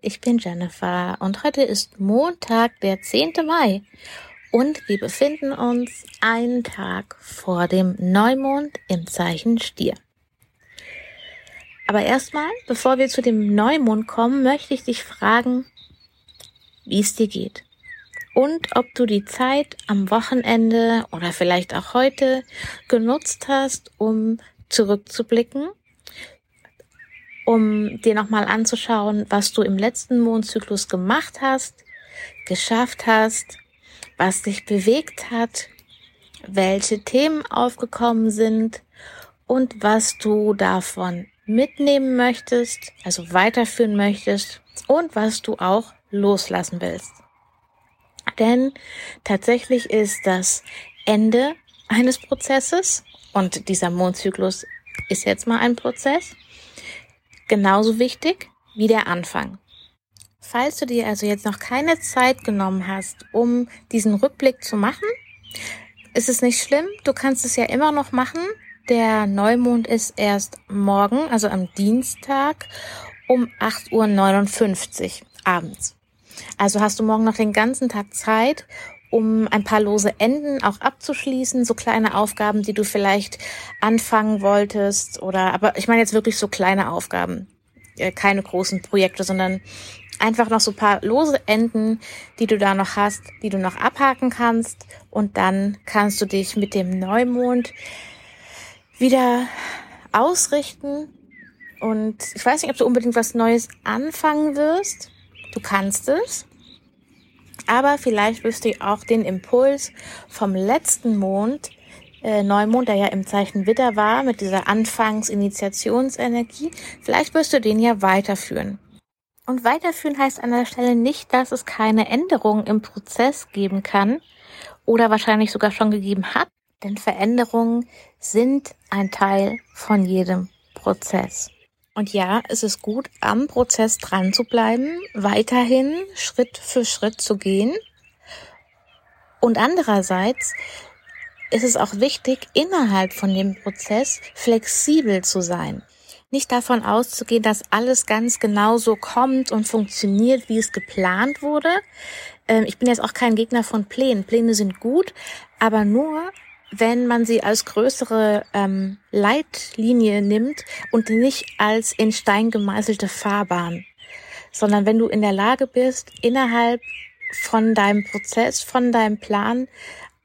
ich bin Jennifer und heute ist Montag, der 10. Mai und wir befinden uns einen Tag vor dem Neumond im Zeichen Stier. Aber erstmal, bevor wir zu dem Neumond kommen, möchte ich dich fragen, wie es dir geht und ob du die Zeit am Wochenende oder vielleicht auch heute genutzt hast, um zurückzublicken um dir nochmal anzuschauen, was du im letzten Mondzyklus gemacht hast, geschafft hast, was dich bewegt hat, welche Themen aufgekommen sind und was du davon mitnehmen möchtest, also weiterführen möchtest und was du auch loslassen willst. Denn tatsächlich ist das Ende eines Prozesses und dieser Mondzyklus ist jetzt mal ein Prozess genauso wichtig wie der Anfang. Falls du dir also jetzt noch keine Zeit genommen hast, um diesen Rückblick zu machen, ist es nicht schlimm. Du kannst es ja immer noch machen. Der Neumond ist erst morgen, also am Dienstag um 8.59 Uhr abends. Also hast du morgen noch den ganzen Tag Zeit, um ein paar lose Enden auch abzuschließen, so kleine Aufgaben, die du vielleicht anfangen wolltest oder, aber ich meine jetzt wirklich so kleine Aufgaben, äh, keine großen Projekte, sondern einfach noch so paar lose Enden, die du da noch hast, die du noch abhaken kannst und dann kannst du dich mit dem Neumond wieder ausrichten und ich weiß nicht, ob du unbedingt was Neues anfangen wirst. Du kannst es. Aber vielleicht wirst du auch den Impuls vom letzten Mond, äh, Neumond, der ja im Zeichen Widder war, mit dieser Anfangsinitiationsenergie, vielleicht wirst du den ja weiterführen. Und weiterführen heißt an der Stelle nicht, dass es keine Änderungen im Prozess geben kann oder wahrscheinlich sogar schon gegeben hat, denn Veränderungen sind ein Teil von jedem Prozess. Und ja, es ist gut, am Prozess dran zu bleiben, weiterhin Schritt für Schritt zu gehen. Und andererseits ist es auch wichtig, innerhalb von dem Prozess flexibel zu sein. Nicht davon auszugehen, dass alles ganz genau so kommt und funktioniert, wie es geplant wurde. Ähm, ich bin jetzt auch kein Gegner von Plänen. Pläne sind gut, aber nur, wenn man sie als größere ähm, Leitlinie nimmt und nicht als in Stein gemeißelte Fahrbahn, sondern wenn du in der Lage bist, innerhalb von deinem Prozess, von deinem Plan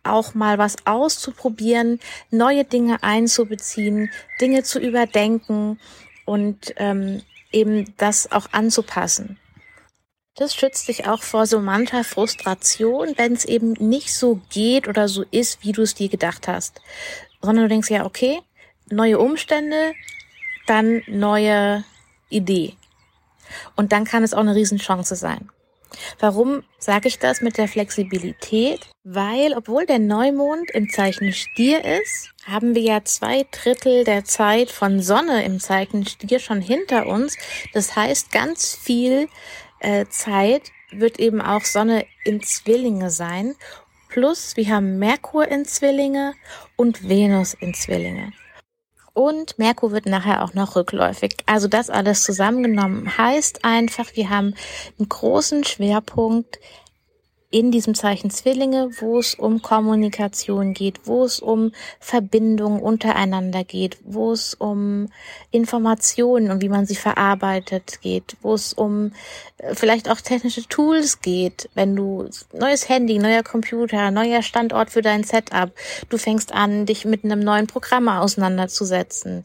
auch mal was auszuprobieren, neue Dinge einzubeziehen, Dinge zu überdenken und ähm, eben das auch anzupassen. Das schützt dich auch vor so mancher Frustration, wenn es eben nicht so geht oder so ist, wie du es dir gedacht hast. Sondern du denkst ja, okay, neue Umstände, dann neue Idee. Und dann kann es auch eine Riesenchance sein. Warum sage ich das mit der Flexibilität? Weil, obwohl der Neumond im Zeichen Stier ist, haben wir ja zwei Drittel der Zeit von Sonne im Zeichen Stier schon hinter uns. Das heißt, ganz viel äh, Zeit wird eben auch Sonne in Zwillinge sein. Plus wir haben Merkur in Zwillinge und Venus in Zwillinge. Und Merkur wird nachher auch noch rückläufig. Also das alles zusammengenommen heißt einfach, wir haben einen großen Schwerpunkt in diesem Zeichen Zwillinge, wo es um Kommunikation geht, wo es um Verbindung untereinander geht, wo es um Informationen und wie man sie verarbeitet geht, wo es um äh, vielleicht auch technische Tools geht, wenn du neues Handy, neuer Computer, neuer Standort für dein Setup, du fängst an, dich mit einem neuen Programm auseinanderzusetzen,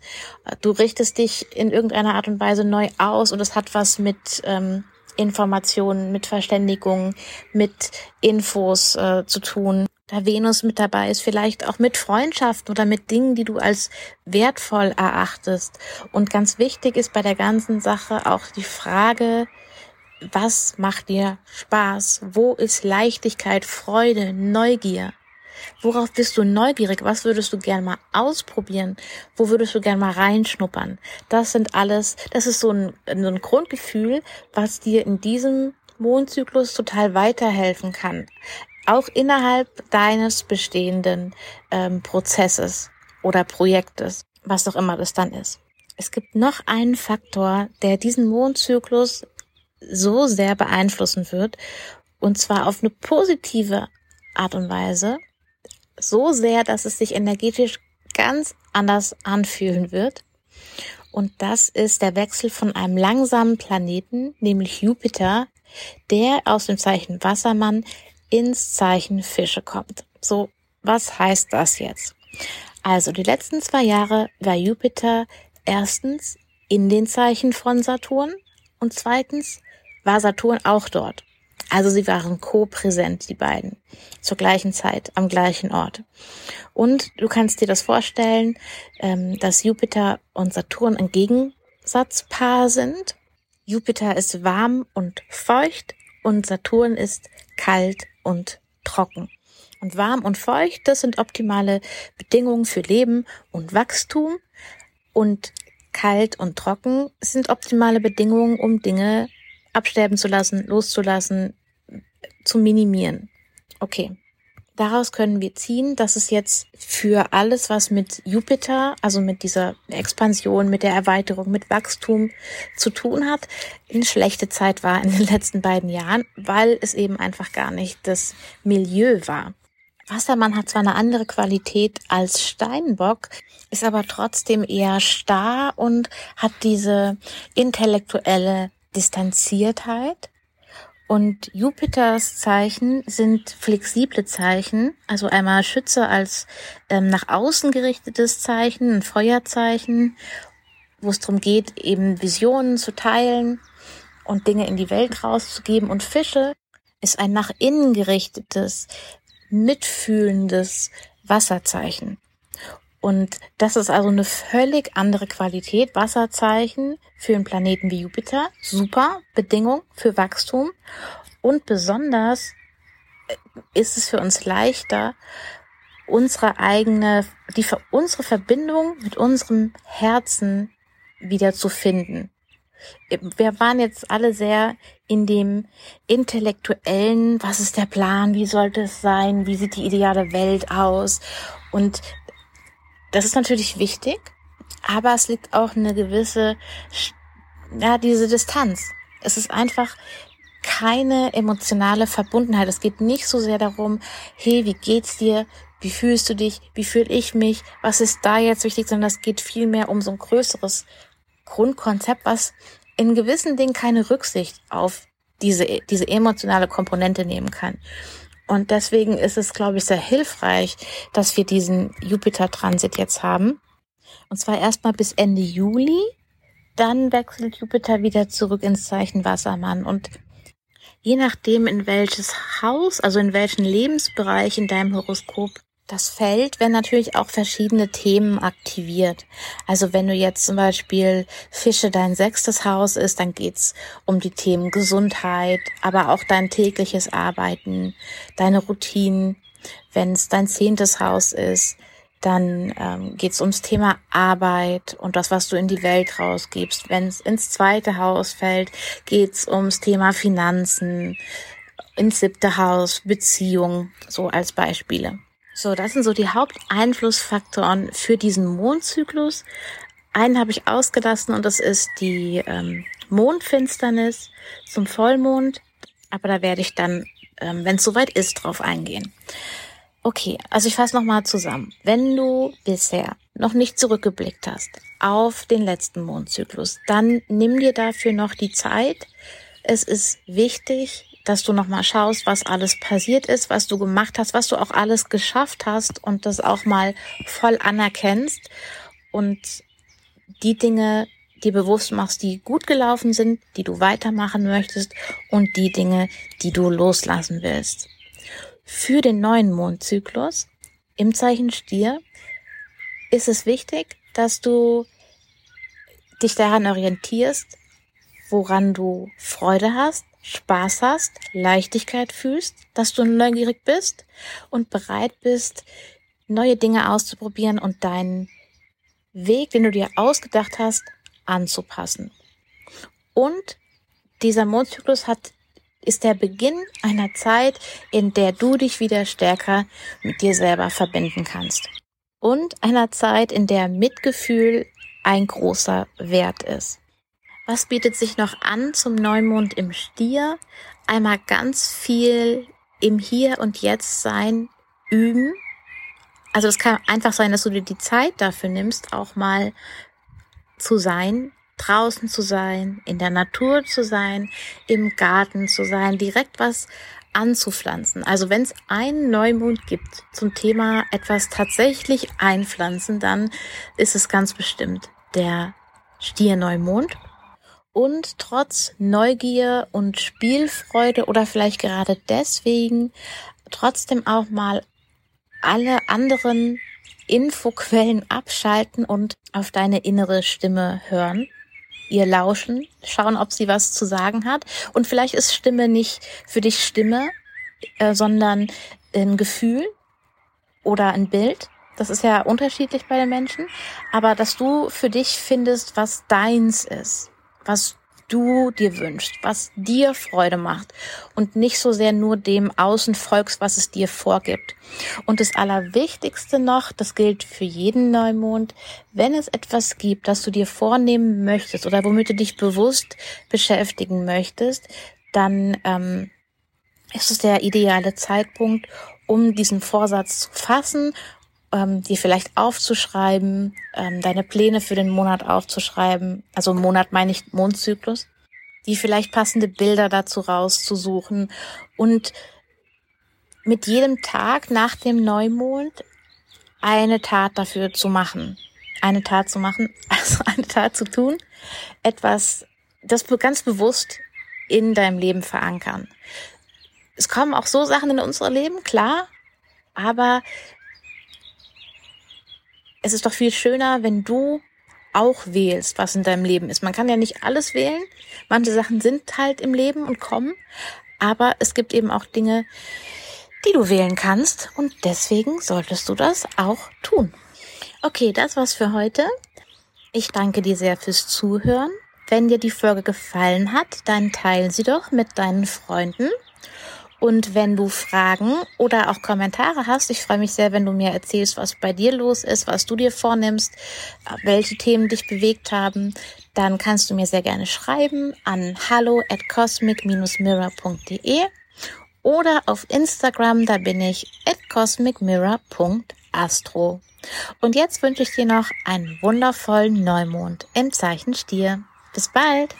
du richtest dich in irgendeiner Art und Weise neu aus und es hat was mit ähm, Informationen, mit Verständigung, mit Infos äh, zu tun. Da Venus mit dabei ist, vielleicht auch mit Freundschaft oder mit Dingen, die du als wertvoll erachtest. Und ganz wichtig ist bei der ganzen Sache auch die Frage, was macht dir Spaß? Wo ist Leichtigkeit, Freude, Neugier? Worauf bist du neugierig? Was würdest du gern mal ausprobieren? Wo würdest du gern mal reinschnuppern? Das sind alles, das ist so ein, so ein Grundgefühl, was dir in diesem Mondzyklus total weiterhelfen kann. Auch innerhalb deines bestehenden ähm, Prozesses oder Projektes, was auch immer das dann ist. Es gibt noch einen Faktor, der diesen Mondzyklus so sehr beeinflussen wird. Und zwar auf eine positive Art und Weise. So sehr, dass es sich energetisch ganz anders anfühlen wird. Und das ist der Wechsel von einem langsamen Planeten, nämlich Jupiter, der aus dem Zeichen Wassermann ins Zeichen Fische kommt. So, was heißt das jetzt? Also die letzten zwei Jahre war Jupiter erstens in den Zeichen von Saturn und zweitens war Saturn auch dort. Also sie waren co-präsent, die beiden, zur gleichen Zeit, am gleichen Ort. Und du kannst dir das vorstellen, ähm, dass Jupiter und Saturn ein Gegensatzpaar sind. Jupiter ist warm und feucht und Saturn ist kalt und trocken. Und warm und feucht, das sind optimale Bedingungen für Leben und Wachstum. Und kalt und trocken sind optimale Bedingungen, um Dinge absterben zu lassen, loszulassen, zu minimieren. Okay. Daraus können wir ziehen, dass es jetzt für alles, was mit Jupiter, also mit dieser Expansion, mit der Erweiterung, mit Wachstum zu tun hat, eine schlechte Zeit war in den letzten beiden Jahren, weil es eben einfach gar nicht das Milieu war. Wassermann hat zwar eine andere Qualität als Steinbock, ist aber trotzdem eher starr und hat diese intellektuelle Distanziertheit und Jupiters Zeichen sind flexible Zeichen, also einmal Schütze als ähm, nach außen gerichtetes Zeichen, ein Feuerzeichen, wo es darum geht, eben Visionen zu teilen und Dinge in die Welt rauszugeben. Und Fische ist ein nach innen gerichtetes, mitfühlendes Wasserzeichen. Und das ist also eine völlig andere Qualität. Wasserzeichen für einen Planeten wie Jupiter. Super Bedingung für Wachstum. Und besonders äh, ist es für uns leichter, unsere eigene, die, unsere Verbindung mit unserem Herzen wieder zu finden. Wir waren jetzt alle sehr in dem intellektuellen, was ist der Plan, wie sollte es sein, wie sieht die ideale Welt aus? Und das ist natürlich wichtig, aber es liegt auch eine gewisse, ja, diese Distanz. Es ist einfach keine emotionale Verbundenheit. Es geht nicht so sehr darum, hey, wie geht's dir? Wie fühlst du dich? Wie fühle ich mich? Was ist da jetzt wichtig? Sondern es geht vielmehr um so ein größeres Grundkonzept, was in gewissen Dingen keine Rücksicht auf diese, diese emotionale Komponente nehmen kann. Und deswegen ist es, glaube ich, sehr hilfreich, dass wir diesen Jupiter-Transit jetzt haben. Und zwar erstmal bis Ende Juli. Dann wechselt Jupiter wieder zurück ins Zeichen Wassermann. Und je nachdem, in welches Haus, also in welchen Lebensbereich in deinem Horoskop das Feld werden natürlich auch verschiedene Themen aktiviert. Also wenn du jetzt zum Beispiel Fische dein sechstes Haus ist, dann geht's um die Themen Gesundheit, aber auch dein tägliches Arbeiten, deine Routinen. Wenn es dein zehntes Haus ist, dann ähm, geht's ums Thema Arbeit und das, was du in die Welt rausgibst. Wenn es ins zweite Haus fällt, geht's ums Thema Finanzen, ins siebte Haus, Beziehung, so als Beispiele. So, das sind so die Haupteinflussfaktoren für diesen Mondzyklus. Einen habe ich ausgelassen und das ist die ähm, Mondfinsternis zum Vollmond. Aber da werde ich dann, ähm, wenn es soweit ist, drauf eingehen. Okay, also ich fasse nochmal zusammen. Wenn du bisher noch nicht zurückgeblickt hast auf den letzten Mondzyklus, dann nimm dir dafür noch die Zeit. Es ist wichtig, dass du nochmal schaust, was alles passiert ist, was du gemacht hast, was du auch alles geschafft hast und das auch mal voll anerkennst und die Dinge dir bewusst machst, die gut gelaufen sind, die du weitermachen möchtest und die Dinge, die du loslassen willst. Für den neuen Mondzyklus im Zeichen Stier ist es wichtig, dass du dich daran orientierst, woran du Freude hast, Spaß hast, Leichtigkeit fühlst, dass du neugierig bist und bereit bist, neue Dinge auszuprobieren und deinen Weg, den du dir ausgedacht hast, anzupassen. Und dieser Mondzyklus hat, ist der Beginn einer Zeit, in der du dich wieder stärker mit dir selber verbinden kannst. Und einer Zeit, in der Mitgefühl ein großer Wert ist. Was bietet sich noch an zum Neumond im Stier? Einmal ganz viel im Hier und Jetzt sein üben. Also es kann einfach sein, dass du dir die Zeit dafür nimmst, auch mal zu sein, draußen zu sein, in der Natur zu sein, im Garten zu sein, direkt was anzupflanzen. Also wenn es einen Neumond gibt zum Thema etwas tatsächlich einpflanzen, dann ist es ganz bestimmt der Stierneumond. Und trotz Neugier und Spielfreude oder vielleicht gerade deswegen trotzdem auch mal alle anderen Infoquellen abschalten und auf deine innere Stimme hören, ihr lauschen, schauen, ob sie was zu sagen hat. Und vielleicht ist Stimme nicht für dich Stimme, äh, sondern ein Gefühl oder ein Bild. Das ist ja unterschiedlich bei den Menschen. Aber dass du für dich findest, was deins ist, was du dir wünschst, was dir Freude macht und nicht so sehr nur dem Außen folgst, was es dir vorgibt. Und das Allerwichtigste noch, das gilt für jeden Neumond, wenn es etwas gibt, das du dir vornehmen möchtest oder womit du dich bewusst beschäftigen möchtest, dann ähm, ist es der ideale Zeitpunkt, um diesen Vorsatz zu fassen ähm, dir vielleicht aufzuschreiben, ähm, deine Pläne für den Monat aufzuschreiben, also Monat meine ich Mondzyklus, die vielleicht passende Bilder dazu rauszusuchen. Und mit jedem Tag nach dem Neumond eine Tat dafür zu machen. Eine Tat zu machen, also eine Tat zu tun, etwas, das ganz bewusst in deinem Leben verankern. Es kommen auch so Sachen in unser Leben, klar, aber es ist doch viel schöner, wenn du auch wählst, was in deinem Leben ist. Man kann ja nicht alles wählen. Manche Sachen sind halt im Leben und kommen. Aber es gibt eben auch Dinge, die du wählen kannst. Und deswegen solltest du das auch tun. Okay, das war's für heute. Ich danke dir sehr fürs Zuhören. Wenn dir die Folge gefallen hat, dann teile sie doch mit deinen Freunden. Und wenn du Fragen oder auch Kommentare hast, ich freue mich sehr, wenn du mir erzählst, was bei dir los ist, was du dir vornimmst, welche Themen dich bewegt haben, dann kannst du mir sehr gerne schreiben an hallo at cosmic-mirror.de oder auf Instagram, da bin ich at cosmicmirror.astro. Und jetzt wünsche ich dir noch einen wundervollen Neumond im Zeichen Stier. Bis bald!